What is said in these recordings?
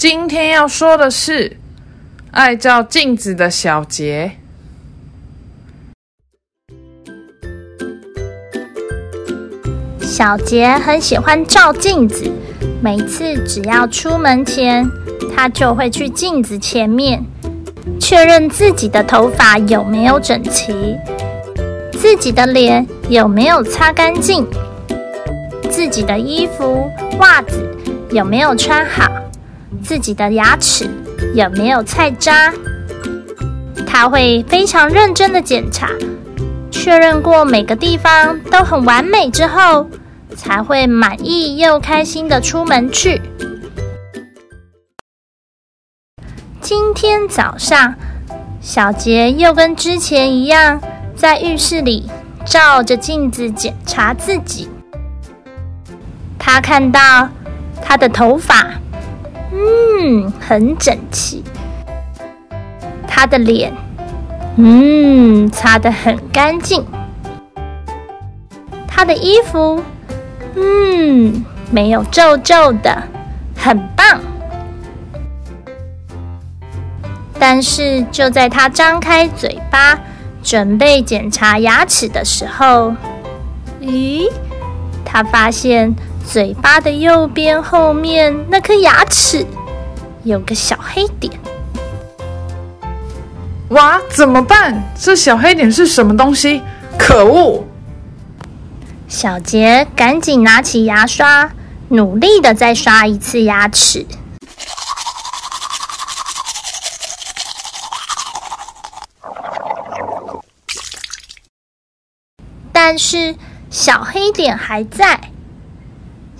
今天要说的是爱照镜子的小杰。小杰很喜欢照镜子，每次只要出门前，他就会去镜子前面确认自己的头发有没有整齐，自己的脸有没有擦干净，自己的衣服、袜子有没有穿好。自己的牙齿有没有菜渣？他会非常认真的检查，确认过每个地方都很完美之后，才会满意又开心的出门去。今天早上，小杰又跟之前一样，在浴室里照着镜子检查自己。他看到他的头发。嗯，很整齐。他的脸，嗯，擦得很干净。他的衣服，嗯，没有皱皱的，很棒。但是就在他张开嘴巴准备检查牙齿的时候，咦，他发现。嘴巴的右边后面那颗牙齿有个小黑点，哇，怎么办？这小黑点是什么东西？可恶！小杰赶紧拿起牙刷，努力的再刷一次牙齿。但是小黑点还在。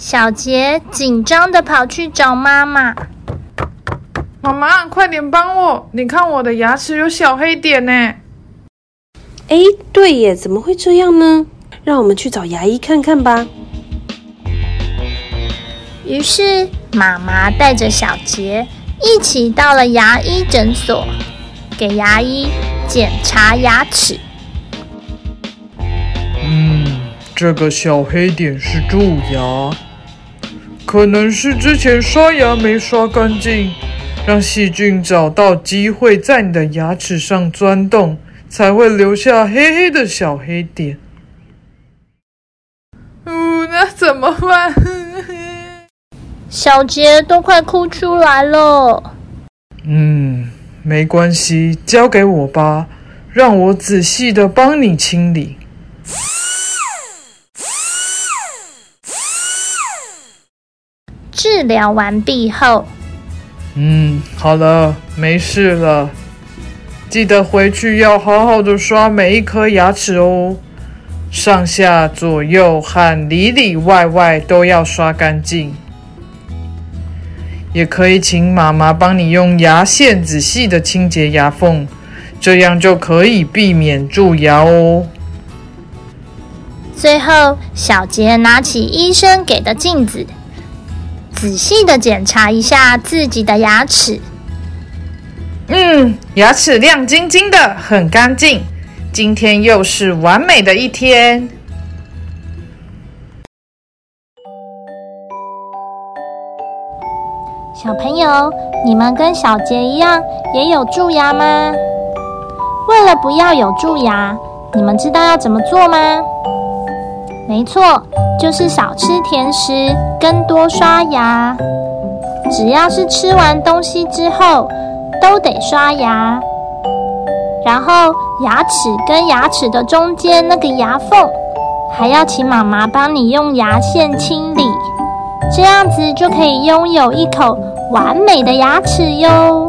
小杰紧张的跑去找妈妈。妈妈，快点帮我！你看我的牙齿有小黑点呢。哎，对耶，怎么会这样呢？让我们去找牙医看看吧。于是妈妈带着小杰一起到了牙医诊所，给牙医检查牙齿。嗯，这个小黑点是蛀牙。可能是之前刷牙没刷干净，让细菌找到机会在你的牙齿上钻洞，才会留下黑黑的小黑点。嗯，那怎么办？小杰都快哭出来了。嗯，没关系，交给我吧，让我仔细的帮你清理。治疗完毕后，嗯，好了，没事了。记得回去要好好的刷每一颗牙齿哦，上下左右和里里外外都要刷干净。也可以请妈妈帮你用牙线仔细的清洁牙缝，这样就可以避免蛀牙哦。最后，小杰拿起医生给的镜子。仔细的检查一下自己的牙齿。嗯，牙齿亮晶晶的，很干净。今天又是完美的一天。小朋友，你们跟小杰一样也有蛀牙吗？为了不要有蛀牙，你们知道要怎么做吗？没错，就是少吃甜食，跟多刷牙。只要是吃完东西之后，都得刷牙。然后牙齿跟牙齿的中间那个牙缝，还要请妈妈帮你用牙线清理，这样子就可以拥有一口完美的牙齿哟。